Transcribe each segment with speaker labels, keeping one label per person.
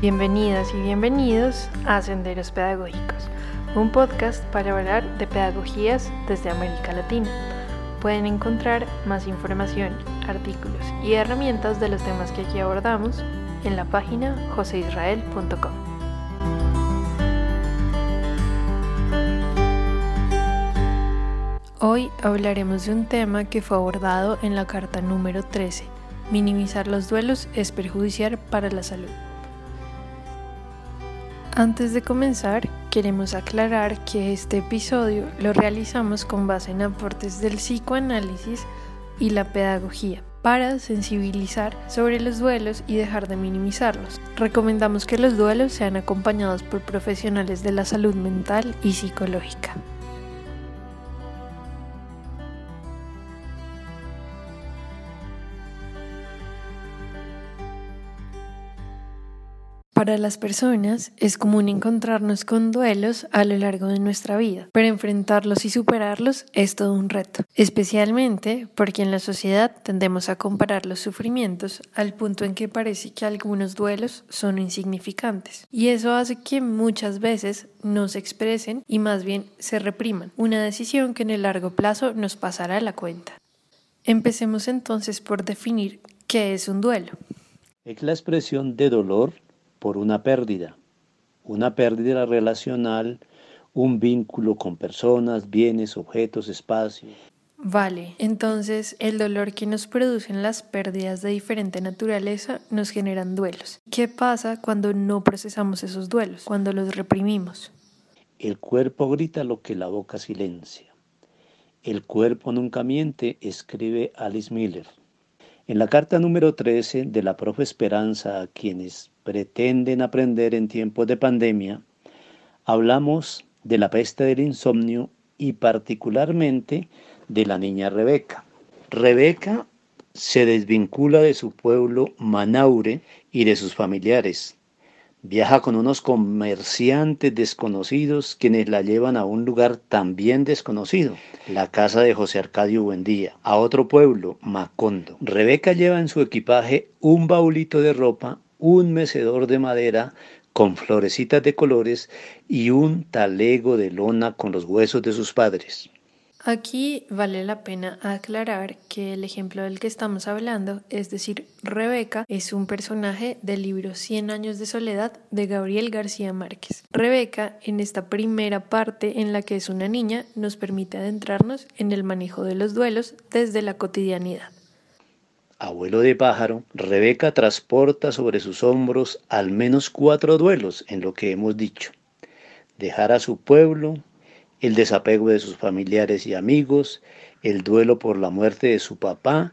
Speaker 1: Bienvenidas y bienvenidos a Senderos Pedagógicos, un podcast para hablar de pedagogías desde América Latina. Pueden encontrar más información, artículos y herramientas de los temas que aquí abordamos en la página joseisrael.com. Hoy hablaremos de un tema que fue abordado en la carta número 13. Minimizar los duelos es perjudicial para la salud. Antes de comenzar, queremos aclarar que este episodio lo realizamos con base en aportes del psicoanálisis y la pedagogía para sensibilizar sobre los duelos y dejar de minimizarlos. Recomendamos que los duelos sean acompañados por profesionales de la salud mental y psicológica. Para las personas es común encontrarnos con duelos a lo largo de nuestra vida, pero enfrentarlos y superarlos es todo un reto, especialmente porque en la sociedad tendemos a comparar los sufrimientos al punto en que parece que algunos duelos son insignificantes, y eso hace que muchas veces no se expresen y más bien se repriman, una decisión que en el largo plazo nos pasará a la cuenta. Empecemos entonces por definir qué es un duelo.
Speaker 2: Es la expresión de dolor por una pérdida, una pérdida relacional, un vínculo con personas, bienes, objetos, espacios.
Speaker 1: Vale, entonces el dolor que nos producen las pérdidas de diferente naturaleza nos generan duelos. ¿Qué pasa cuando no procesamos esos duelos, cuando los reprimimos?
Speaker 2: El cuerpo grita lo que la boca silencia. El cuerpo nunca miente, escribe Alice Miller. En la carta número 13 de la Profe Esperanza a quienes pretenden aprender en tiempos de pandemia, hablamos de la peste del insomnio y particularmente de la niña Rebeca. Rebeca se desvincula de su pueblo Manaure y de sus familiares. Viaja con unos comerciantes desconocidos quienes la llevan a un lugar también desconocido, la casa de José Arcadio Buendía, a otro pueblo, Macondo. Rebeca lleva en su equipaje un baulito de ropa un mecedor de madera con florecitas de colores y un talego de lona con los huesos de sus padres.
Speaker 1: Aquí vale la pena aclarar que el ejemplo del que estamos hablando, es decir, Rebeca, es un personaje del libro Cien años de soledad de Gabriel García Márquez. Rebeca, en esta primera parte en la que es una niña, nos permite adentrarnos en el manejo de los duelos desde la cotidianidad
Speaker 2: abuelo de pájaro, Rebeca transporta sobre sus hombros al menos cuatro duelos en lo que hemos dicho. Dejar a su pueblo, el desapego de sus familiares y amigos, el duelo por la muerte de su papá,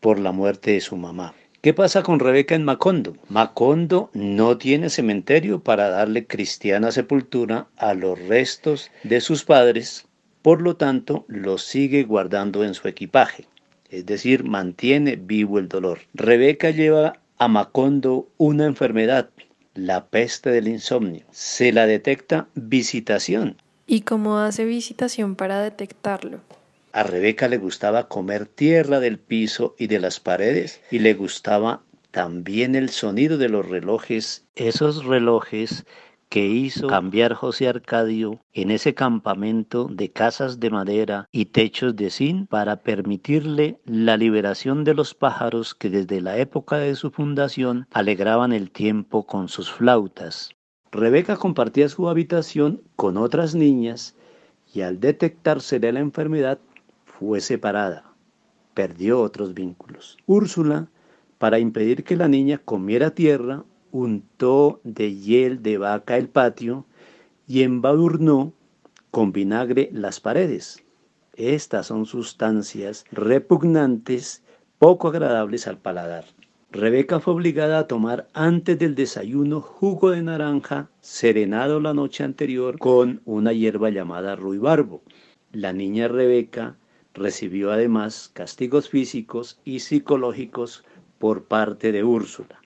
Speaker 2: por la muerte de su mamá. ¿Qué pasa con Rebeca en Macondo? Macondo no tiene cementerio para darle cristiana sepultura a los restos de sus padres, por lo tanto los sigue guardando en su equipaje es decir, mantiene vivo el dolor. Rebeca lleva a Macondo una enfermedad, la peste del insomnio. Se la detecta visitación.
Speaker 1: ¿Y cómo hace visitación para detectarlo?
Speaker 2: A Rebeca le gustaba comer tierra del piso y de las paredes y le gustaba también el sonido de los relojes, esos relojes que hizo cambiar José Arcadio en ese campamento de casas de madera y techos de zinc para permitirle la liberación de los pájaros que desde la época de su fundación alegraban el tiempo con sus flautas. Rebeca compartía su habitación con otras niñas y al detectársele la enfermedad fue separada. Perdió otros vínculos. Úrsula, para impedir que la niña comiera tierra, untó de hiel de vaca el patio y embadurnó con vinagre las paredes. Estas son sustancias repugnantes, poco agradables al paladar. Rebeca fue obligada a tomar antes del desayuno jugo de naranja serenado la noche anterior con una hierba llamada ruibarbo. La niña Rebeca recibió además castigos físicos y psicológicos por parte de Úrsula.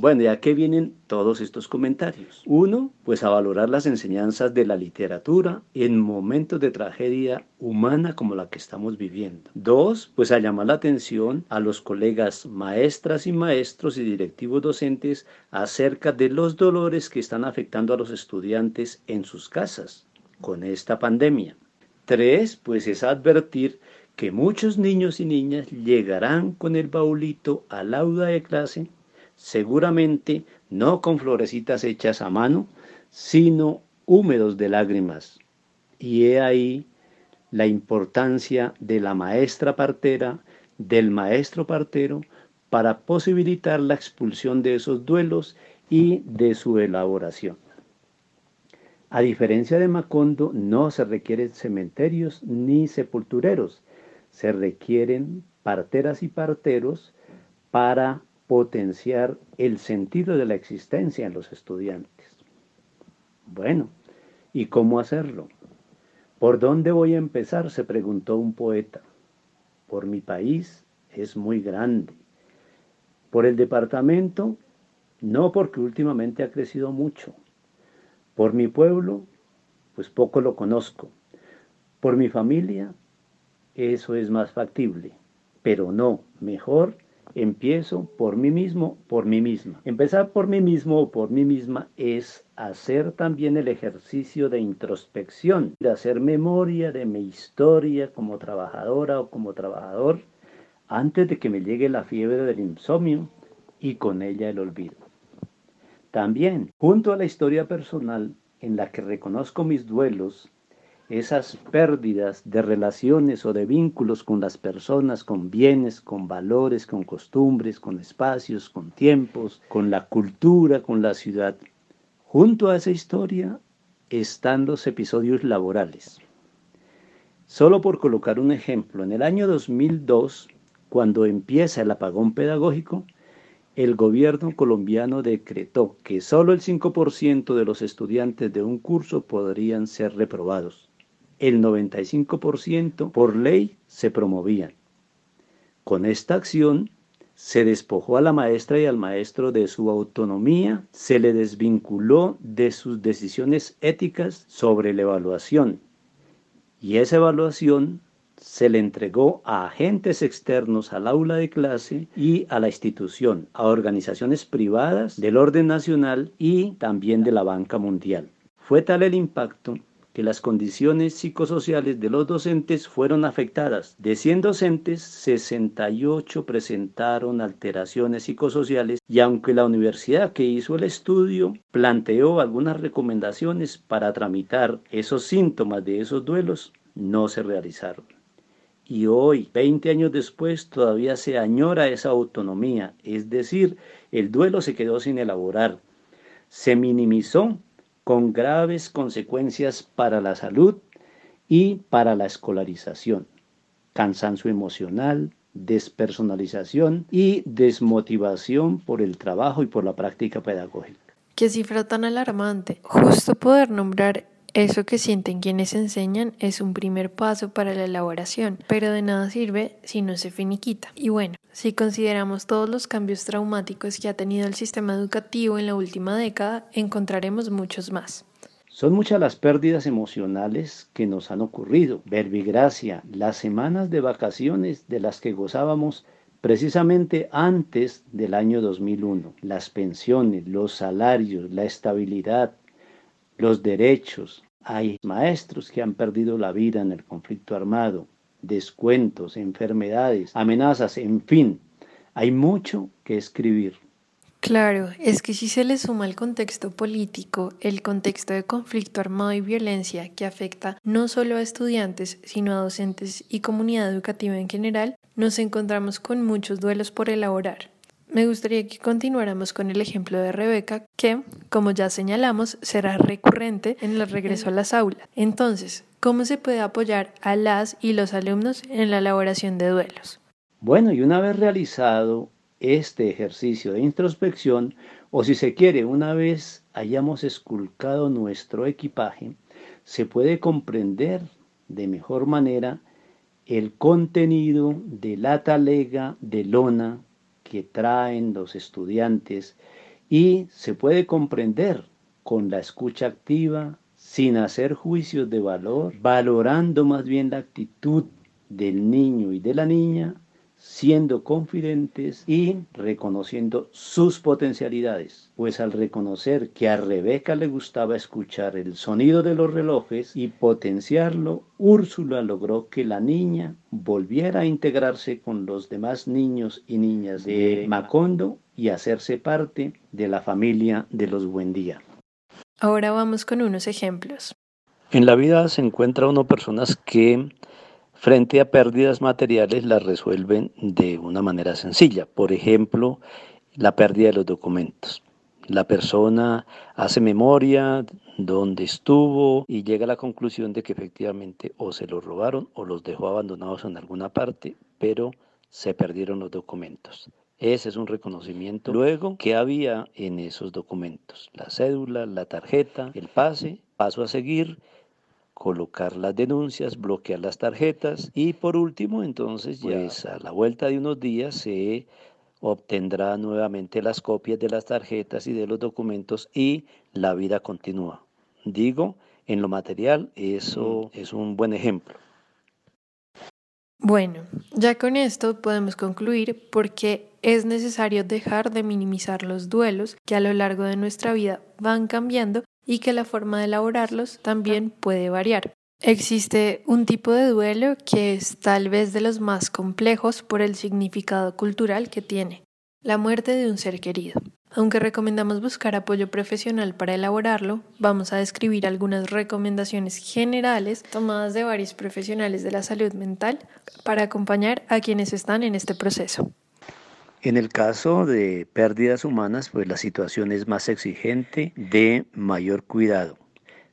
Speaker 2: Bueno, ¿y a qué vienen todos estos comentarios? Uno, pues a valorar las enseñanzas de la literatura en momentos de tragedia humana como la que estamos viviendo. Dos, pues a llamar la atención a los colegas maestras y maestros y directivos docentes acerca de los dolores que están afectando a los estudiantes en sus casas con esta pandemia. Tres, pues es advertir que muchos niños y niñas llegarán con el baulito al aula de clase seguramente no con florecitas hechas a mano, sino húmedos de lágrimas. Y he ahí la importancia de la maestra partera, del maestro partero, para posibilitar la expulsión de esos duelos y de su elaboración. A diferencia de Macondo, no se requieren cementerios ni sepultureros, se requieren parteras y parteros para potenciar el sentido de la existencia en los estudiantes. Bueno, ¿y cómo hacerlo? ¿Por dónde voy a empezar? se preguntó un poeta. Por mi país es muy grande. Por el departamento, no porque últimamente ha crecido mucho. Por mi pueblo, pues poco lo conozco. Por mi familia, eso es más factible. Pero no, mejor empiezo por mí mismo, por mí misma. Empezar por mí mismo o por mí misma es hacer también el ejercicio de introspección, de hacer memoria de mi historia como trabajadora o como trabajador antes de que me llegue la fiebre del insomnio y con ella el olvido. También, junto a la historia personal en la que reconozco mis duelos, esas pérdidas de relaciones o de vínculos con las personas, con bienes, con valores, con costumbres, con espacios, con tiempos, con la cultura, con la ciudad. Junto a esa historia están los episodios laborales. Solo por colocar un ejemplo, en el año 2002, cuando empieza el apagón pedagógico, el gobierno colombiano decretó que solo el 5% de los estudiantes de un curso podrían ser reprobados el 95% por ley se promovían. Con esta acción se despojó a la maestra y al maestro de su autonomía, se le desvinculó de sus decisiones éticas sobre la evaluación y esa evaluación se le entregó a agentes externos al aula de clase y a la institución, a organizaciones privadas del orden nacional y también de la banca mundial. Fue tal el impacto que las condiciones psicosociales de los docentes fueron afectadas. De 100 docentes, 68 presentaron alteraciones psicosociales y aunque la universidad que hizo el estudio planteó algunas recomendaciones para tramitar esos síntomas de esos duelos, no se realizaron. Y hoy, 20 años después, todavía se añora esa autonomía, es decir, el duelo se quedó sin elaborar. Se minimizó con graves consecuencias para la salud y para la escolarización, cansancio emocional, despersonalización y desmotivación por el trabajo y por la práctica pedagógica.
Speaker 1: Qué cifra tan alarmante. Justo poder nombrar eso que sienten quienes enseñan es un primer paso para la elaboración, pero de nada sirve si no se finiquita. Y bueno, si consideramos todos los cambios traumáticos que ha tenido el sistema educativo en la última década, encontraremos muchos más.
Speaker 2: Son muchas las pérdidas emocionales que nos han ocurrido. Verbigracia, las semanas de vacaciones de las que gozábamos precisamente antes del año 2001, las pensiones, los salarios, la estabilidad, los derechos. Hay maestros que han perdido la vida en el conflicto armado, descuentos, enfermedades, amenazas, en fin, hay mucho que escribir.
Speaker 1: Claro, es que si se le suma el contexto político, el contexto de conflicto armado y violencia que afecta no solo a estudiantes, sino a docentes y comunidad educativa en general, nos encontramos con muchos duelos por elaborar. Me gustaría que continuáramos con el ejemplo de Rebeca, que, como ya señalamos, será recurrente en el regreso a las aulas. Entonces, ¿cómo se puede apoyar a las y los alumnos en la elaboración de duelos?
Speaker 2: Bueno, y una vez realizado este ejercicio de introspección, o si se quiere, una vez hayamos esculcado nuestro equipaje, se puede comprender de mejor manera el contenido de la talega de lona que traen los estudiantes y se puede comprender con la escucha activa, sin hacer juicios de valor, valorando más bien la actitud del niño y de la niña, siendo confidentes y reconociendo sus potencialidades. Pues al reconocer que a Rebeca le gustaba escuchar el sonido de los relojes y potenciarlo, Úrsula logró que la niña volviera a integrarse con los demás niños y niñas de Macondo y hacerse parte de la familia de los Buendía.
Speaker 1: Ahora vamos con unos ejemplos.
Speaker 2: En la vida se encuentra uno personas que frente a pérdidas materiales las resuelven de una manera sencilla. Por ejemplo, la pérdida de los documentos. La persona hace memoria dónde estuvo y llega a la conclusión de que efectivamente o se los robaron o los dejó abandonados en alguna parte, pero se perdieron los documentos. Ese es un reconocimiento. Luego, ¿qué había en esos documentos? La cédula, la tarjeta, el pase, paso a seguir, colocar las denuncias, bloquear las tarjetas y por último, entonces, ya pues, a la vuelta de unos días se obtendrá nuevamente las copias de las tarjetas y de los documentos y la vida continúa. Digo, en lo material, eso es un buen ejemplo.
Speaker 1: Bueno, ya con esto podemos concluir porque es necesario dejar de minimizar los duelos que a lo largo de nuestra vida van cambiando y que la forma de elaborarlos también puede variar. Existe un tipo de duelo que es tal vez de los más complejos por el significado cultural que tiene, la muerte de un ser querido. Aunque recomendamos buscar apoyo profesional para elaborarlo, vamos a describir algunas recomendaciones generales tomadas de varios profesionales de la salud mental para acompañar a quienes están en este proceso.
Speaker 2: En el caso de pérdidas humanas, pues la situación es más exigente, de mayor cuidado.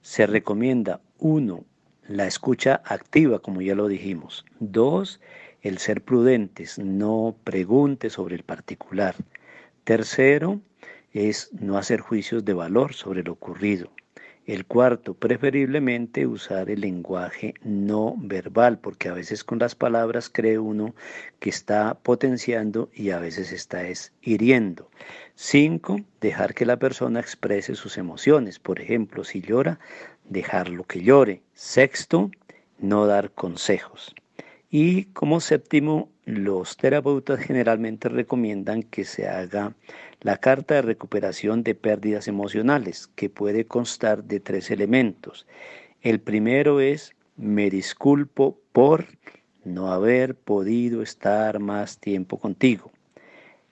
Speaker 2: Se recomienda, uno, la escucha activa, como ya lo dijimos. Dos, el ser prudentes, no pregunte sobre el particular. Tercero, es no hacer juicios de valor sobre lo ocurrido. El cuarto, preferiblemente usar el lenguaje no verbal, porque a veces con las palabras cree uno que está potenciando y a veces está es hiriendo. Cinco, dejar que la persona exprese sus emociones. Por ejemplo, si llora, dejarlo que llore. Sexto, no dar consejos. Y como séptimo, los terapeutas generalmente recomiendan que se haga la carta de recuperación de pérdidas emocionales, que puede constar de tres elementos. El primero es me disculpo por no haber podido estar más tiempo contigo.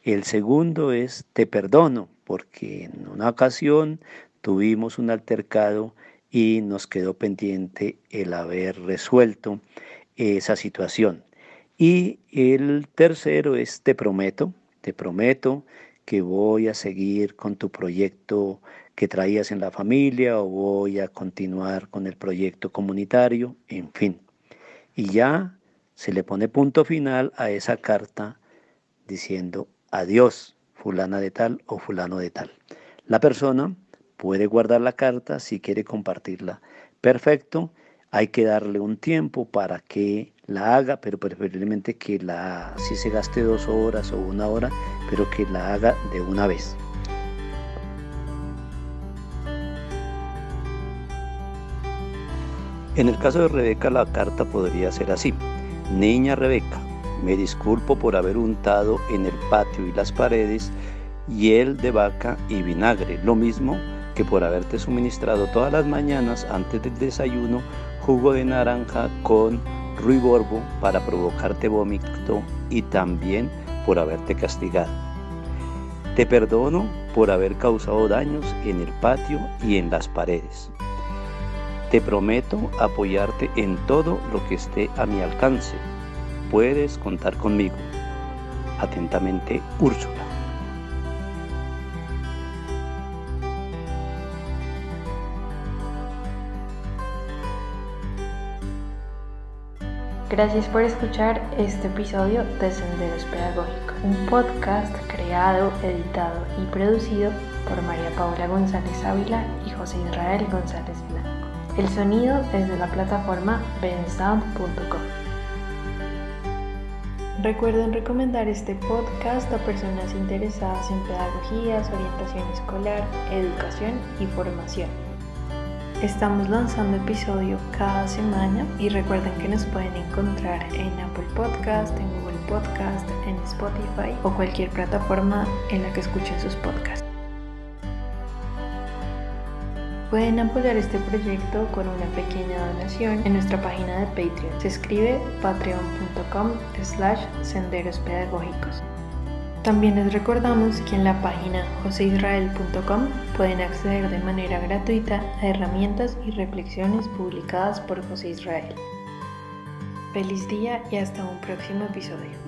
Speaker 2: El segundo es te perdono porque en una ocasión tuvimos un altercado y nos quedó pendiente el haber resuelto esa situación. Y el tercero es te prometo, te prometo que voy a seguir con tu proyecto que traías en la familia o voy a continuar con el proyecto comunitario, en fin. Y ya se le pone punto final a esa carta diciendo adiós, fulana de tal o fulano de tal. La persona puede guardar la carta si quiere compartirla. Perfecto, hay que darle un tiempo para que la haga, pero preferiblemente que la, si se gaste dos horas o una hora, pero que la haga de una vez. En el caso de Rebeca, la carta podría ser así. Niña Rebeca, me disculpo por haber untado en el patio y las paredes hiel de vaca y vinagre, lo mismo que por haberte suministrado todas las mañanas antes del desayuno jugo de naranja con ruiborbo para provocarte vómito y también por haberte castigado. Te perdono por haber causado daños en el patio y en las paredes. Te prometo apoyarte en todo lo que esté a mi alcance. Puedes contar conmigo. Atentamente, Úrsula.
Speaker 1: Gracias por escuchar este episodio de Senderos Pedagógicos, un podcast creado, editado y producido por María Paula González Ávila y José Israel González Blanco. El sonido es de la plataforma bensound.com. Recuerden recomendar este podcast a personas interesadas en pedagogías, orientación escolar, educación y formación. Estamos lanzando episodio cada semana y recuerden que nos pueden encontrar en Apple Podcast, en Google Podcast, en Spotify o cualquier plataforma en la que escuchen sus podcasts. Pueden apoyar este proyecto con una pequeña donación en nuestra página de Patreon. Se escribe patreon.com slash senderos pedagógicos. También les recordamos que en la página joseisrael.com pueden acceder de manera gratuita a herramientas y reflexiones publicadas por José Israel. Feliz día y hasta un próximo episodio.